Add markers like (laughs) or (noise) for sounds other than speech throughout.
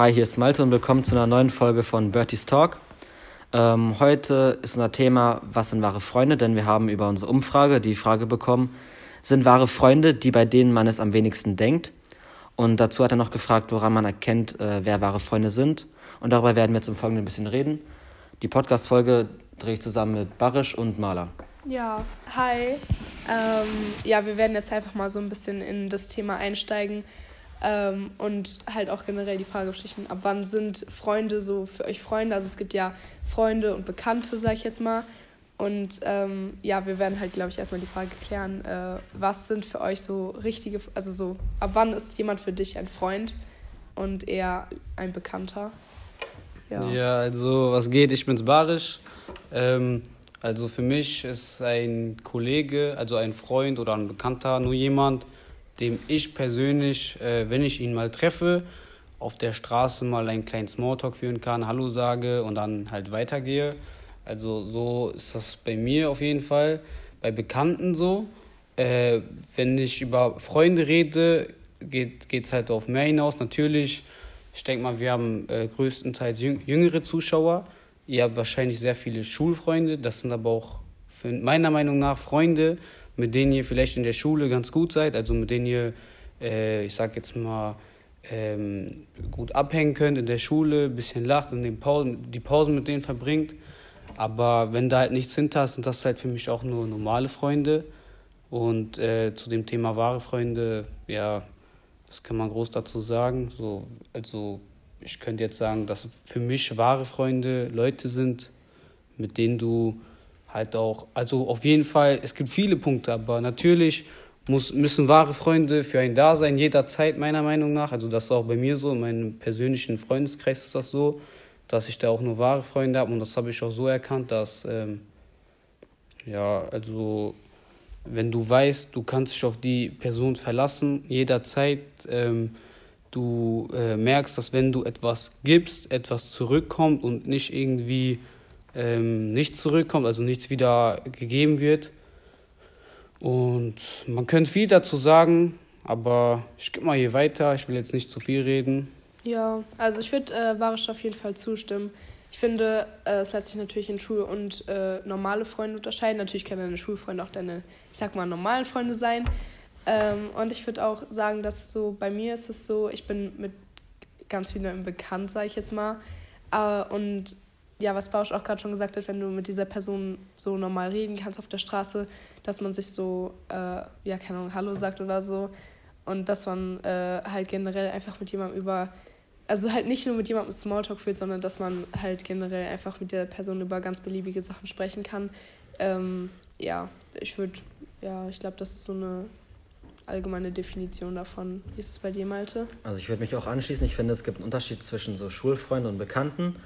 Hi, hier ist Malte und willkommen zu einer neuen Folge von Bertie's Talk. Ähm, heute ist unser Thema, was sind wahre Freunde? Denn wir haben über unsere Umfrage die Frage bekommen, sind wahre Freunde die, bei denen man es am wenigsten denkt? Und dazu hat er noch gefragt, woran man erkennt, äh, wer wahre Freunde sind. Und darüber werden wir jetzt im Folgenden ein bisschen reden. Die Podcast-Folge drehe ich zusammen mit Barisch und Maler. Ja, hi. Ähm, ja, wir werden jetzt einfach mal so ein bisschen in das Thema einsteigen ähm, und halt auch generell die Frage ab wann sind Freunde so für euch Freunde? Also es gibt ja Freunde und Bekannte, sag ich jetzt mal. Und ähm, ja, wir werden halt, glaube ich, erstmal die Frage klären, äh, was sind für euch so richtige, also so, ab wann ist jemand für dich ein Freund und eher ein Bekannter? Ja, ja also was geht, ich bin's Barisch. Ähm, also für mich ist ein Kollege, also ein Freund oder ein Bekannter nur jemand, dem ich persönlich, äh, wenn ich ihn mal treffe, auf der Straße mal einen kleinen Smalltalk führen kann, Hallo sage und dann halt weitergehe. Also so ist das bei mir auf jeden Fall. Bei Bekannten so. Äh, wenn ich über Freunde rede, geht es halt auf mehr hinaus. Natürlich, ich denke mal, wir haben äh, größtenteils jüngere Zuschauer. Ihr habt wahrscheinlich sehr viele Schulfreunde. Das sind aber auch meiner Meinung nach Freunde, mit denen ihr vielleicht in der Schule ganz gut seid, also mit denen ihr, äh, ich sag jetzt mal, ähm, gut abhängen könnt in der Schule, ein bisschen lacht und den Pausen, die Pausen mit denen verbringt. Aber wenn da halt nichts hinter ist, sind das halt für mich auch nur normale Freunde. Und äh, zu dem Thema wahre Freunde, ja, das kann man groß dazu sagen. So, also ich könnte jetzt sagen, dass für mich wahre Freunde Leute sind, mit denen du halt auch, also auf jeden Fall, es gibt viele Punkte, aber natürlich muss, müssen wahre Freunde für einen da sein, jederzeit meiner Meinung nach. Also das ist auch bei mir so, in meinem persönlichen Freundeskreis ist das so, dass ich da auch nur wahre Freunde habe und das habe ich auch so erkannt, dass, ähm, ja, also wenn du weißt, du kannst dich auf die Person verlassen, jederzeit, ähm, du äh, merkst, dass wenn du etwas gibst, etwas zurückkommt und nicht irgendwie ähm, nichts zurückkommt, also nichts wieder gegeben wird. Und man könnte viel dazu sagen, aber ich gehe mal hier weiter. Ich will jetzt nicht zu viel reden. Ja, also ich würde äh, Barisch auf jeden Fall zustimmen. Ich finde, äh, es lässt sich natürlich in Schul- und äh, normale Freunde unterscheiden. Natürlich können deine Schulfreunde auch deine, ich sag mal, normalen Freunde sein. Ähm, und ich würde auch sagen, dass so bei mir ist es so, ich bin mit ganz vielen bekannt, sage ich jetzt mal. Äh, und ja, was Bausch auch gerade schon gesagt hat, wenn du mit dieser Person so normal reden kannst auf der Straße, dass man sich so, äh, ja, keine Ahnung, Hallo sagt oder so. Und dass man äh, halt generell einfach mit jemandem über, also halt nicht nur mit jemandem Smalltalk führt, sondern dass man halt generell einfach mit der Person über ganz beliebige Sachen sprechen kann. Ähm, ja, ich würde, ja, ich glaube, das ist so eine allgemeine Definition davon. Wie ist es bei dir, Malte? Also ich würde mich auch anschließen. Ich finde, es gibt einen Unterschied zwischen so Schulfreunden und Bekannten.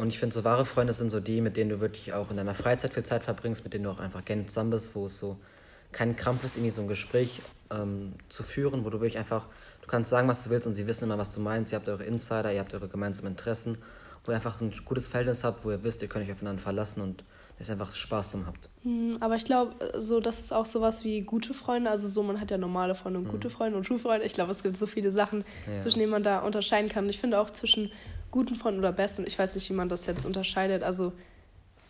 Und ich finde, so wahre Freunde sind so die, mit denen du wirklich auch in deiner Freizeit viel Zeit verbringst, mit denen du auch einfach gerne zusammen bist, wo es so kein Krampf ist, irgendwie so ein Gespräch ähm, zu führen, wo du wirklich einfach, du kannst sagen, was du willst und sie wissen immer, was du meinst. Ihr habt eure Insider, ihr habt eure gemeinsamen Interessen, wo ihr einfach ein gutes Verhältnis habt, wo ihr wisst, ihr könnt euch aufeinander verlassen und dass ihr einfach Spaß zusammen habt. Hm, aber ich glaube, so, das ist auch sowas wie gute Freunde. Also so, man hat ja normale Freunde und gute mhm. Freunde und Schulfreunde. Ich glaube, es gibt so viele Sachen, ja. zwischen denen man da unterscheiden kann. Und ich finde auch zwischen guten Freunden oder besten, ich weiß nicht, wie man das jetzt unterscheidet, also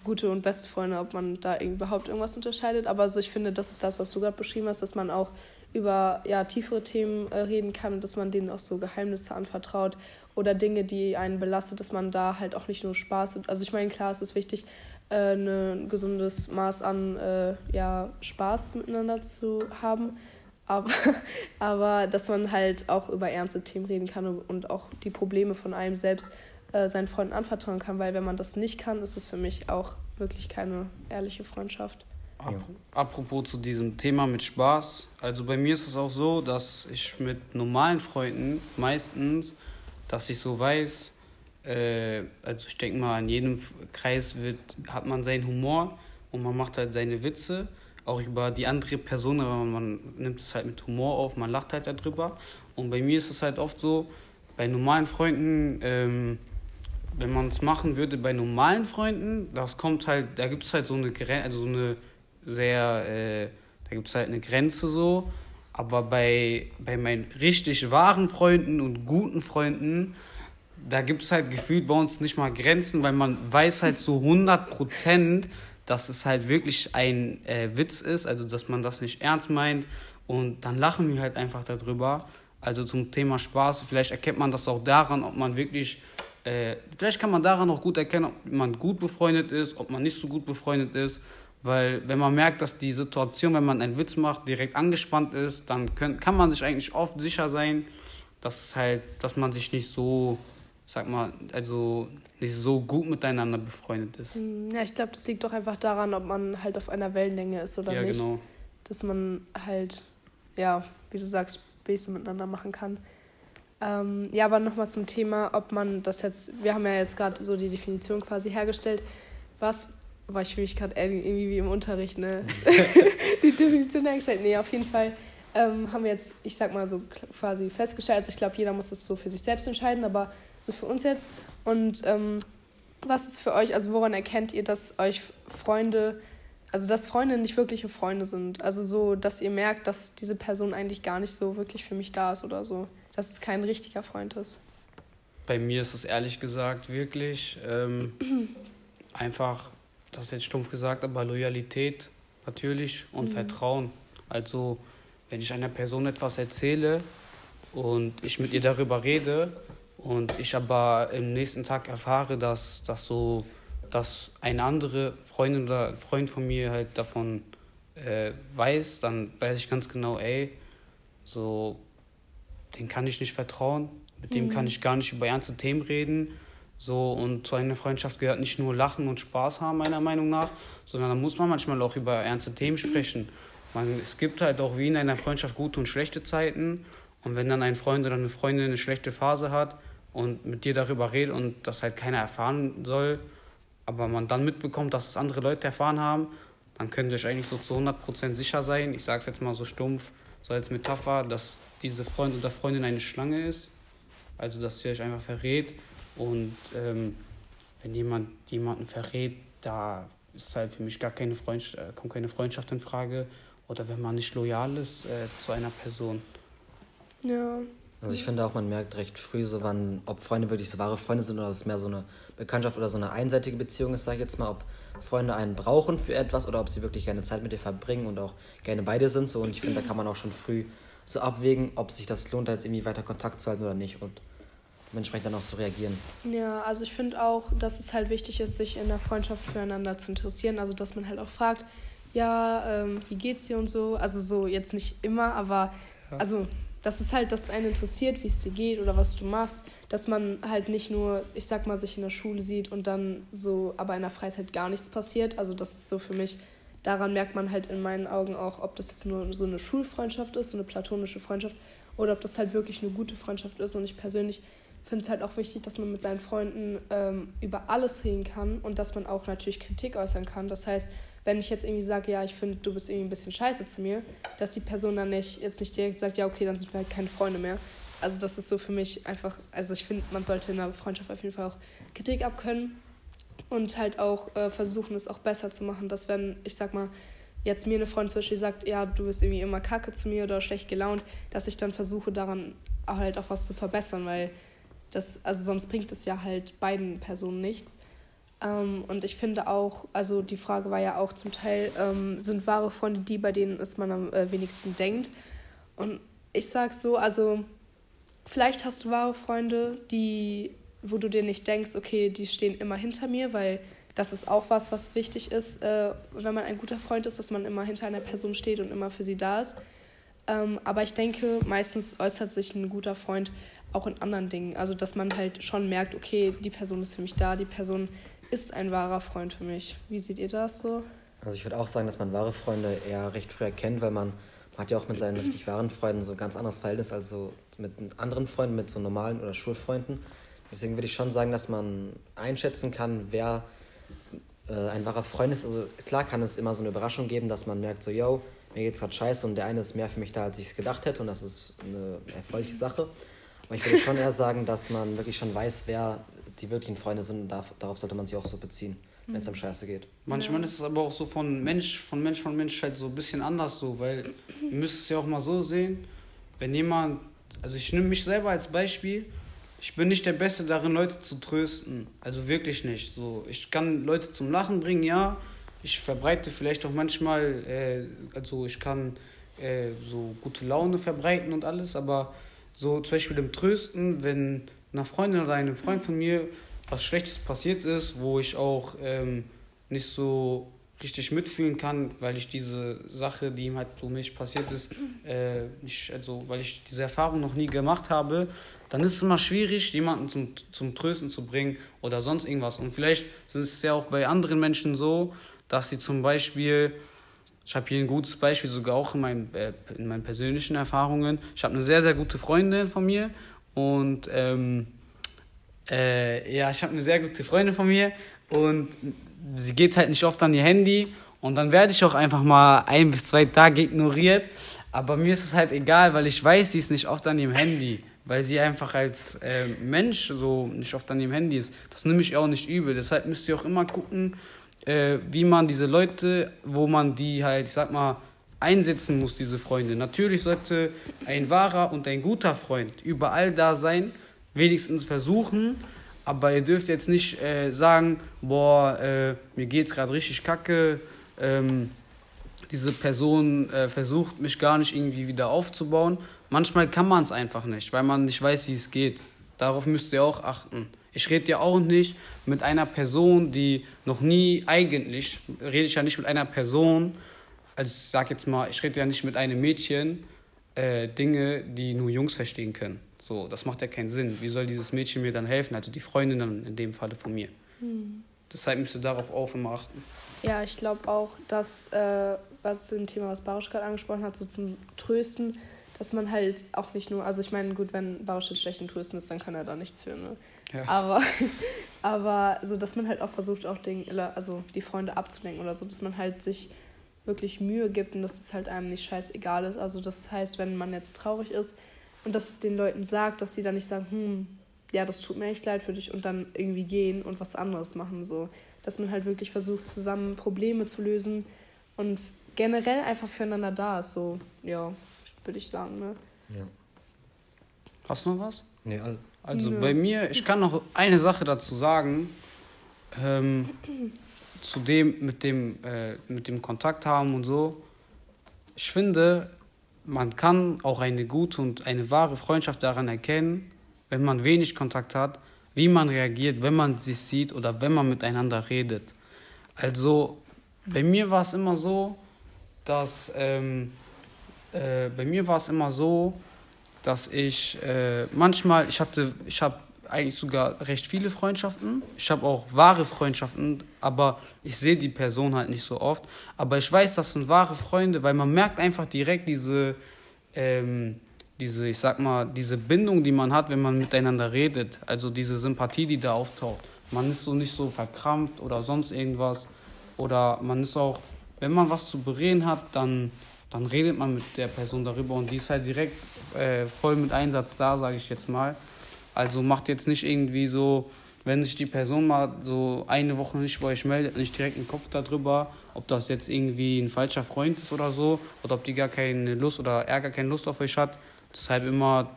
gute und beste Freunde, ob man da überhaupt irgendwas unterscheidet, aber so ich finde, das ist das, was du gerade beschrieben hast, dass man auch über ja, tiefere Themen äh, reden kann und dass man denen auch so Geheimnisse anvertraut oder Dinge, die einen belastet, dass man da halt auch nicht nur Spaß, also ich meine, klar, es ist wichtig, äh, ein gesundes Maß an äh, ja, Spaß miteinander zu haben, aber, (laughs) aber dass man halt auch über ernste Themen reden kann und auch die Probleme von einem selbst äh, seinen Freunden anvertrauen kann, weil wenn man das nicht kann, ist es für mich auch wirklich keine ehrliche Freundschaft. Apropos zu diesem Thema mit Spaß, also bei mir ist es auch so, dass ich mit normalen Freunden meistens, dass ich so weiß, äh, also ich denke mal, in jedem Kreis wird, hat man seinen Humor und man macht halt seine Witze auch über die andere Person, aber man nimmt es halt mit Humor auf, man lacht halt darüber. Und bei mir ist es halt oft so, bei normalen Freunden, ähm, wenn man es machen würde bei normalen Freunden, das kommt halt, da gibt es halt so eine Grenze, also so eine sehr, äh, da gibt es halt eine Grenze so. Aber bei, bei meinen richtig wahren Freunden und guten Freunden, da gibt es halt gefühlt bei uns nicht mal Grenzen, weil man weiß halt so 100 Prozent, dass es halt wirklich ein äh, Witz ist, also dass man das nicht ernst meint und dann lachen wir halt einfach darüber. Also zum Thema Spaß, vielleicht erkennt man das auch daran, ob man wirklich, äh, vielleicht kann man daran auch gut erkennen, ob man gut befreundet ist, ob man nicht so gut befreundet ist. Weil wenn man merkt, dass die Situation, wenn man einen Witz macht, direkt angespannt ist, dann können, kann man sich eigentlich oft sicher sein, dass halt, dass man sich nicht so, sag mal, also nicht so gut miteinander befreundet ist. Hm, ja, ich glaube, das liegt doch einfach daran, ob man halt auf einer Wellenlänge ist oder ja, nicht. Ja, genau. Dass man halt, ja, wie du sagst, Späße miteinander machen kann. Ähm, ja, aber nochmal zum Thema, ob man das jetzt, wir haben ja jetzt gerade so die Definition quasi hergestellt. Was, war ich für mich gerade irgendwie wie im Unterricht, ne? (laughs) die Definition hergestellt. Nee, auf jeden Fall ähm, haben wir jetzt, ich sag mal so quasi festgestellt. Also ich glaube, jeder muss das so für sich selbst entscheiden, aber so für uns jetzt. Und ähm, was ist für euch, also woran erkennt ihr, dass euch Freunde, also dass Freunde nicht wirkliche Freunde sind? Also so, dass ihr merkt, dass diese Person eigentlich gar nicht so wirklich für mich da ist oder so. Dass es kein richtiger Freund ist. Bei mir ist es ehrlich gesagt wirklich ähm, (clears throat) einfach, das ist jetzt stumpf gesagt, aber Loyalität natürlich und mhm. Vertrauen. Also wenn ich einer Person etwas erzähle und ich mit ihr darüber rede und ich aber im nächsten Tag erfahre, dass, dass so, dass eine andere Freundin oder Freund von mir halt davon äh, weiß, dann weiß ich ganz genau, ey, so, den kann ich nicht vertrauen, mit dem mhm. kann ich gar nicht über ernste Themen reden. So, und zu einer Freundschaft gehört nicht nur Lachen und Spaß haben, meiner Meinung nach, sondern da muss man manchmal auch über ernste Themen sprechen. Man, es gibt halt auch wie in einer Freundschaft gute und schlechte Zeiten. Und wenn dann ein Freund oder eine Freundin eine schlechte Phase hat und mit dir darüber redet und das halt keiner erfahren soll, aber man dann mitbekommt, dass es andere Leute erfahren haben, dann könnt ihr euch eigentlich so zu 100% sicher sein, ich sage es jetzt mal so stumpf, so als Metapher, dass diese Freund oder Freundin eine Schlange ist. Also, dass sie euch einfach verrät. Und ähm, wenn jemand jemanden verrät, da ist halt für mich gar keine Freundschaft, äh, kommt keine Freundschaft in Frage oder wenn man nicht loyal ist äh, zu einer Person. Ja. Also ich finde auch, man merkt recht früh so, wann, ob Freunde wirklich so wahre Freunde sind oder ob es mehr so eine Bekanntschaft oder so eine einseitige Beziehung ist, sage ich jetzt mal, ob Freunde einen brauchen für etwas oder ob sie wirklich gerne Zeit mit dir verbringen und auch gerne beide sind. So. Und ich finde, da kann man auch schon früh so abwägen, ob sich das lohnt, da jetzt irgendwie weiter Kontakt zu halten oder nicht und dementsprechend dann auch so reagieren. Ja, also ich finde auch, dass es halt wichtig ist, sich in der Freundschaft füreinander zu interessieren. Also dass man halt auch fragt, ja, ähm, wie geht's dir und so. Also so jetzt nicht immer, aber ja. also das ist halt, dass es einen interessiert, wie es dir geht oder was du machst, dass man halt nicht nur, ich sag mal, sich in der Schule sieht und dann so, aber in der Freizeit gar nichts passiert. Also das ist so für mich, daran merkt man halt in meinen Augen auch, ob das jetzt nur so eine Schulfreundschaft ist, so eine platonische Freundschaft oder ob das halt wirklich eine gute Freundschaft ist. Und ich persönlich finde es halt auch wichtig, dass man mit seinen Freunden ähm, über alles reden kann und dass man auch natürlich Kritik äußern kann. Das heißt, wenn ich jetzt irgendwie sage, ja, ich finde, du bist irgendwie ein bisschen scheiße zu mir, dass die Person dann nicht jetzt nicht direkt sagt, ja, okay, dann sind wir halt keine Freunde mehr. Also das ist so für mich einfach, also ich finde, man sollte in einer Freundschaft auf jeden Fall auch Kritik abkönnen und halt auch äh, versuchen, es auch besser zu machen, dass wenn, ich sag mal, jetzt mir eine Freundin zum Beispiel sagt, ja, du bist irgendwie immer kacke zu mir oder schlecht gelaunt, dass ich dann versuche, daran halt auch was zu verbessern, weil das, also sonst bringt es ja halt beiden Personen nichts. Ähm, und ich finde auch, also die Frage war ja auch zum Teil, ähm, sind wahre Freunde die, bei denen es man am äh, wenigsten denkt? Und ich sag so, also vielleicht hast du wahre Freunde, die, wo du dir nicht denkst, okay, die stehen immer hinter mir, weil das ist auch was, was wichtig ist, äh, wenn man ein guter Freund ist, dass man immer hinter einer Person steht und immer für sie da ist. Ähm, aber ich denke, meistens äußert sich ein guter Freund auch in anderen Dingen. Also, dass man halt schon merkt, okay, die Person ist für mich da, die Person ist ein wahrer Freund für mich. Wie seht ihr das so? Also ich würde auch sagen, dass man wahre Freunde eher recht früh erkennt, weil man, man hat ja auch mit seinen richtig wahren Freunden so ein ganz anderes Verhältnis als so mit anderen Freunden, mit so normalen oder Schulfreunden. Deswegen würde ich schon sagen, dass man einschätzen kann, wer äh, ein wahrer Freund ist. Also klar kann es immer so eine Überraschung geben, dass man merkt, so, yo, mir geht's gerade scheiße und der eine ist mehr für mich da, als ich es gedacht hätte und das ist eine erfreuliche Sache. Aber ich würde schon eher sagen, dass man wirklich schon weiß, wer die wirklichen Freunde sind, darf, darauf sollte man sich auch so beziehen, mhm. wenn es am Scheiße geht. Manchmal ja. ist es aber auch so von Mensch, von Mensch, von Mensch halt so ein bisschen anders so, weil ihr müsst es ja auch mal so sehen, wenn jemand, also ich nehme mich selber als Beispiel, ich bin nicht der Beste darin, Leute zu trösten. Also wirklich nicht. So, ich kann Leute zum Lachen bringen, ja. Ich verbreite vielleicht auch manchmal, äh, also ich kann äh, so gute Laune verbreiten und alles, aber so zum Beispiel im Trösten, wenn einer Freundin oder einem Freund von mir was Schlechtes passiert ist, wo ich auch ähm, nicht so richtig mitfühlen kann, weil ich diese Sache, die ihm halt so mich passiert ist, äh, nicht, also weil ich diese Erfahrung noch nie gemacht habe, dann ist es immer schwierig, jemanden zum, zum Trösten zu bringen oder sonst irgendwas. Und vielleicht ist es ja auch bei anderen Menschen so, dass sie zum Beispiel, ich habe hier ein gutes Beispiel, sogar auch in, mein, äh, in meinen persönlichen Erfahrungen. Ich habe eine sehr, sehr gute Freundin von mir und ähm, äh, ja, ich habe eine sehr gute Freundin von mir und sie geht halt nicht oft an ihr Handy und dann werde ich auch einfach mal ein bis zwei Tage ignoriert. Aber mir ist es halt egal, weil ich weiß, sie ist nicht oft an ihrem Handy weil sie einfach als äh, Mensch so nicht oft an ihrem Handy ist. Das nehme ich auch nicht übel. Deshalb müsst ihr auch immer gucken, äh, wie man diese Leute, wo man die halt, ich sag mal, einsetzen muss, diese Freunde. Natürlich sollte ein wahrer und ein guter Freund überall da sein, wenigstens versuchen, aber ihr dürft jetzt nicht äh, sagen, boah, äh, mir geht's gerade richtig kacke, ähm, diese Person äh, versucht mich gar nicht irgendwie wieder aufzubauen, Manchmal kann man es einfach nicht, weil man nicht weiß, wie es geht. Darauf müsst ihr auch achten. Ich rede ja auch nicht mit einer Person, die noch nie eigentlich, rede ich ja nicht mit einer Person, also ich sag jetzt mal, ich rede ja nicht mit einem Mädchen äh, Dinge, die nur Jungs verstehen können. So, das macht ja keinen Sinn. Wie soll dieses Mädchen mir dann helfen? Also die Freundin dann in dem Falle von mir. Hm. Deshalb müsst ihr darauf auch immer achten. Ja, ich glaube auch, dass, äh, was zu dem Thema, was Barisch gerade angesprochen hat, so zum Trösten, dass man halt auch nicht nur, also ich meine, gut, wenn Bausch jetzt schlecht in Touristen ist, dann kann er da nichts für, ne? Ja. Aber, (laughs) aber so, dass man halt auch versucht, auch den, also die Freunde abzulenken oder so, dass man halt sich wirklich Mühe gibt und dass es halt einem nicht scheißegal ist. Also das heißt, wenn man jetzt traurig ist und das den Leuten sagt, dass sie dann nicht sagen, hm, ja, das tut mir echt leid für dich und dann irgendwie gehen und was anderes machen. So. Dass man halt wirklich versucht, zusammen Probleme zu lösen und generell einfach füreinander da ist. So, ja würde ich sagen. Ne? Ja. Hast du noch was? Nee. Also Nö. bei mir, ich kann noch eine Sache dazu sagen. Ähm, (clears throat) zu dem mit dem äh, mit dem Kontakt haben und so. Ich finde, man kann auch eine gute und eine wahre Freundschaft daran erkennen, wenn man wenig Kontakt hat, wie man reagiert, wenn man sich sieht oder wenn man miteinander redet. Also bei mir war es immer so, dass ähm, äh, bei mir war es immer so, dass ich äh, manchmal, ich hatte, ich habe eigentlich sogar recht viele Freundschaften. Ich habe auch wahre Freundschaften, aber ich sehe die Person halt nicht so oft. Aber ich weiß, das sind wahre Freunde, weil man merkt einfach direkt diese, ähm, diese, ich sag mal, diese Bindung, die man hat, wenn man miteinander redet. Also diese Sympathie, die da auftaucht. Man ist so nicht so verkrampft oder sonst irgendwas. Oder man ist auch, wenn man was zu bereden hat, dann dann redet man mit der Person darüber und die ist halt direkt äh, voll mit Einsatz da, sage ich jetzt mal. Also macht jetzt nicht irgendwie so, wenn sich die Person mal so eine Woche nicht bei euch meldet, nicht direkt einen Kopf darüber, ob das jetzt irgendwie ein falscher Freund ist oder so, oder ob die gar keine Lust oder er gar keine Lust auf euch hat. Deshalb immer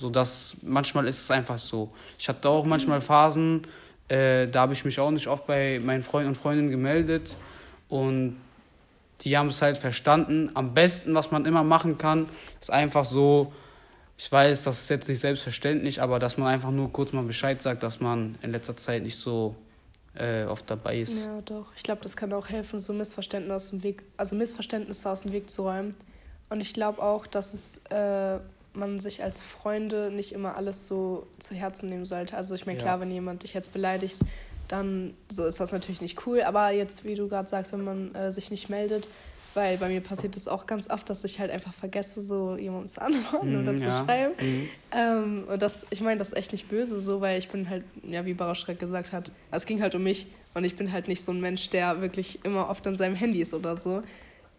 so, dass manchmal ist es einfach so. Ich hatte auch manchmal Phasen, äh, da habe ich mich auch nicht oft bei meinen Freunden und Freundinnen gemeldet und die haben es halt verstanden. Am besten, was man immer machen kann, ist einfach so, ich weiß, das ist jetzt nicht selbstverständlich, aber dass man einfach nur kurz mal Bescheid sagt, dass man in letzter Zeit nicht so äh, oft dabei ist. Ja, doch. Ich glaube, das kann auch helfen, so Missverständnisse aus dem Weg, also Missverständnisse aus dem Weg zu räumen. Und ich glaube auch, dass es äh, man sich als Freunde nicht immer alles so zu Herzen nehmen sollte. Also ich meine, klar, ja. wenn jemand dich jetzt beleidigt, dann so ist das natürlich nicht cool. Aber jetzt, wie du gerade sagst, wenn man äh, sich nicht meldet, weil bei mir passiert es auch ganz oft, dass ich halt einfach vergesse, so jemandem zu antworten mm, oder zu ja. schreiben. Mm. Ähm, und das, ich meine, das ist echt nicht böse so, weil ich bin halt, ja, wie Baraschreck gesagt hat, es ging halt um mich und ich bin halt nicht so ein Mensch, der wirklich immer oft an seinem Handy ist oder so.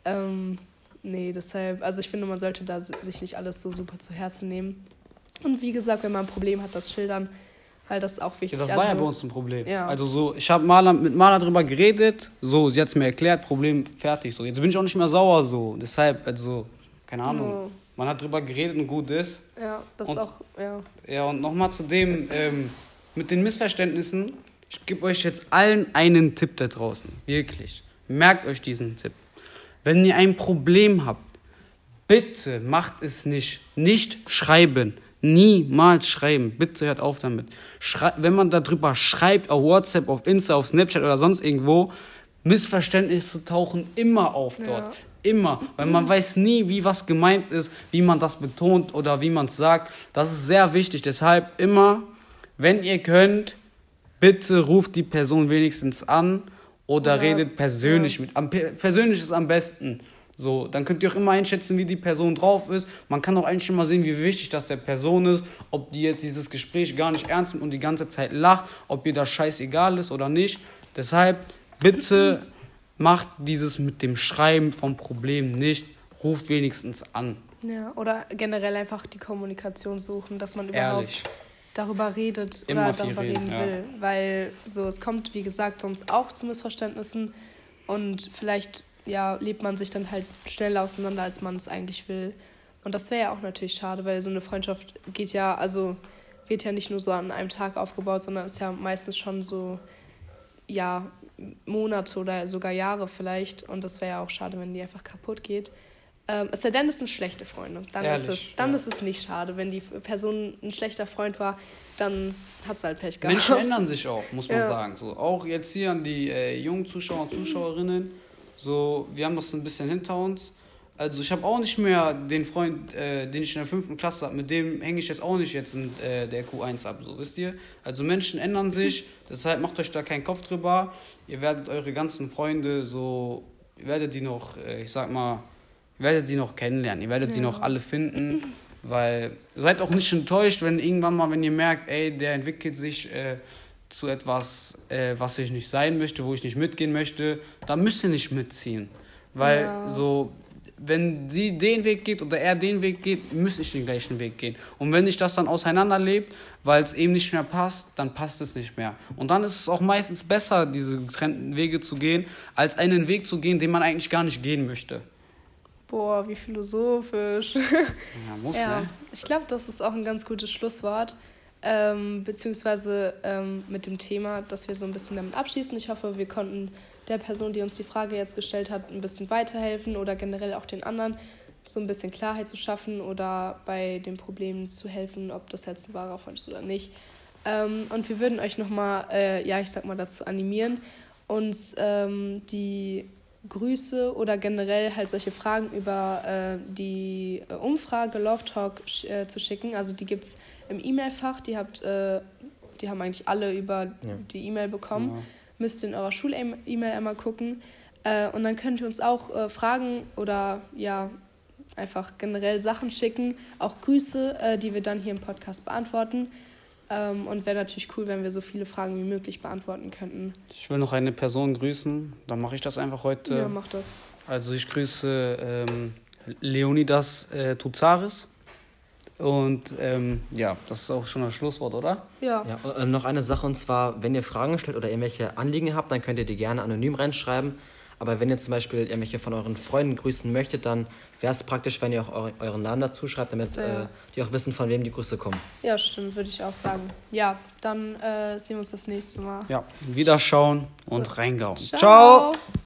Ähm, nee, deshalb, also ich finde, man sollte da sich nicht alles so super zu Herzen nehmen. Und wie gesagt, wenn man ein Problem hat, das schildern weil das ist auch wichtig. Ja, das war also, ja bei uns ein Problem. Ja. Also so, ich habe mit Maler darüber geredet, so, sie hat es mir erklärt, Problem fertig. So, jetzt bin ich auch nicht mehr sauer so. Deshalb, also, keine Ahnung. Oh. man hat drüber geredet und gut ist. Ja, das und, ist auch, ja. Ja, und nochmal zu dem, ähm, mit den Missverständnissen. Ich gebe euch jetzt allen einen Tipp da draußen. Wirklich. Merkt euch diesen Tipp. Wenn ihr ein Problem habt, bitte macht es nicht. Nicht schreiben. Niemals schreiben. Bitte hört auf damit. Schrei wenn man darüber schreibt, auf WhatsApp, auf Insta, auf Snapchat oder sonst irgendwo, Missverständnisse tauchen immer auf dort. Ja. Immer. Weil man weiß nie, wie was gemeint ist, wie man das betont oder wie man es sagt. Das ist sehr wichtig. Deshalb immer, wenn ihr könnt, bitte ruft die Person wenigstens an oder ja. redet persönlich ja. mit. Am, persönlich ist am besten. So, dann könnt ihr auch immer einschätzen, wie die Person drauf ist. Man kann auch eigentlich schon mal sehen, wie wichtig das der Person ist, ob die jetzt dieses Gespräch gar nicht ernst nimmt und die ganze Zeit lacht, ob ihr das scheißegal ist oder nicht. Deshalb bitte macht dieses mit dem Schreiben vom Problem nicht, ruft wenigstens an. Ja, oder generell einfach die Kommunikation suchen, dass man überhaupt Ehrlich. darüber redet Immer oder darüber reden, reden will. Ja. Weil so, es kommt, wie gesagt, sonst auch zu Missverständnissen und vielleicht ja, lebt man sich dann halt schneller auseinander, als man es eigentlich will. Und das wäre ja auch natürlich schade, weil so eine Freundschaft geht ja, also wird ja nicht nur so an einem Tag aufgebaut, sondern ist ja meistens schon so, ja, Monate oder sogar Jahre vielleicht. Und das wäre ja auch schade, wenn die einfach kaputt geht. Ähm, es sei denn, es sind schlechte Freunde. Dann, Ehrlich, ist, es, dann ja. ist es nicht schade. Wenn die Person ein schlechter Freund war, dann hat es halt Pech gehabt. Menschen ändern sich auch, muss man ja. sagen. So, auch jetzt hier an die äh, jungen Zuschauer und Zuschauerinnen. So, wir haben das ein bisschen hinter uns. Also ich habe auch nicht mehr den Freund, äh, den ich in der fünften Klasse habe, mit dem hänge ich jetzt auch nicht jetzt in äh, der Q1 ab, so wisst ihr. Also Menschen ändern (laughs) sich, deshalb macht euch da keinen Kopf drüber. Ihr werdet eure ganzen Freunde so, ihr werdet die noch, äh, ich sag mal, ihr werdet die noch kennenlernen, ihr werdet ja. sie noch alle finden, weil seid auch nicht enttäuscht, wenn irgendwann mal, wenn ihr merkt, ey, der entwickelt sich äh, zu etwas, äh, was ich nicht sein möchte, wo ich nicht mitgehen möchte, dann müsst ihr nicht mitziehen. Weil ja. so, wenn sie den Weg geht oder er den Weg geht, müsste ich den gleichen Weg gehen. Und wenn sich das dann auseinanderlebt, weil es eben nicht mehr passt, dann passt es nicht mehr. Und dann ist es auch meistens besser, diese getrennten Wege zu gehen, als einen Weg zu gehen, den man eigentlich gar nicht gehen möchte. Boah, wie philosophisch. Ja, muss, (laughs) ja. Ne? Ich glaube, das ist auch ein ganz gutes Schlusswort ähm, beziehungsweise ähm, mit dem Thema, dass wir so ein bisschen damit abschließen. Ich hoffe, wir konnten der Person, die uns die Frage jetzt gestellt hat, ein bisschen weiterhelfen oder generell auch den anderen so ein bisschen Klarheit zu schaffen oder bei den Problemen zu helfen, ob das jetzt ein wahrer Freund ist oder nicht. Ähm, und wir würden euch nochmal, äh, ja, ich sag mal, dazu animieren, uns ähm, die Grüße oder generell halt solche Fragen über äh, die äh, Umfrage Love Talk äh, zu schicken. Also die gibt es im E-Mail-Fach. Die habt, äh, die haben eigentlich alle über ja. die E-Mail bekommen. Ja. Müsst ihr in eurer Schul-E-Mail einmal gucken. Äh, und dann könnt ihr uns auch äh, Fragen oder ja einfach generell Sachen schicken, auch Grüße, die wir dann hier im Podcast beantworten. Ähm, und wäre natürlich cool, wenn wir so viele Fragen wie möglich beantworten könnten. Ich will noch eine Person grüßen. Dann mache ich das einfach heute. Ja, mach das. Also ich grüße ähm, Leonidas äh, Tuzaris. Und ähm, ja, das ist auch schon das Schlusswort, oder? Ja. ja äh, noch eine Sache und zwar, wenn ihr Fragen stellt oder irgendwelche Anliegen habt, dann könnt ihr die gerne anonym reinschreiben. Aber wenn ihr zum Beispiel irgendwelche von euren Freunden grüßen möchtet, dann wäre es praktisch, wenn ihr auch euren Namen dazu schreibt, damit äh, die auch wissen, von wem die Grüße kommen. Ja, stimmt, würde ich auch sagen. Ja, dann äh, sehen wir uns das nächste Mal. Ja, wiederschauen und reingauen. Ciao. Ciao.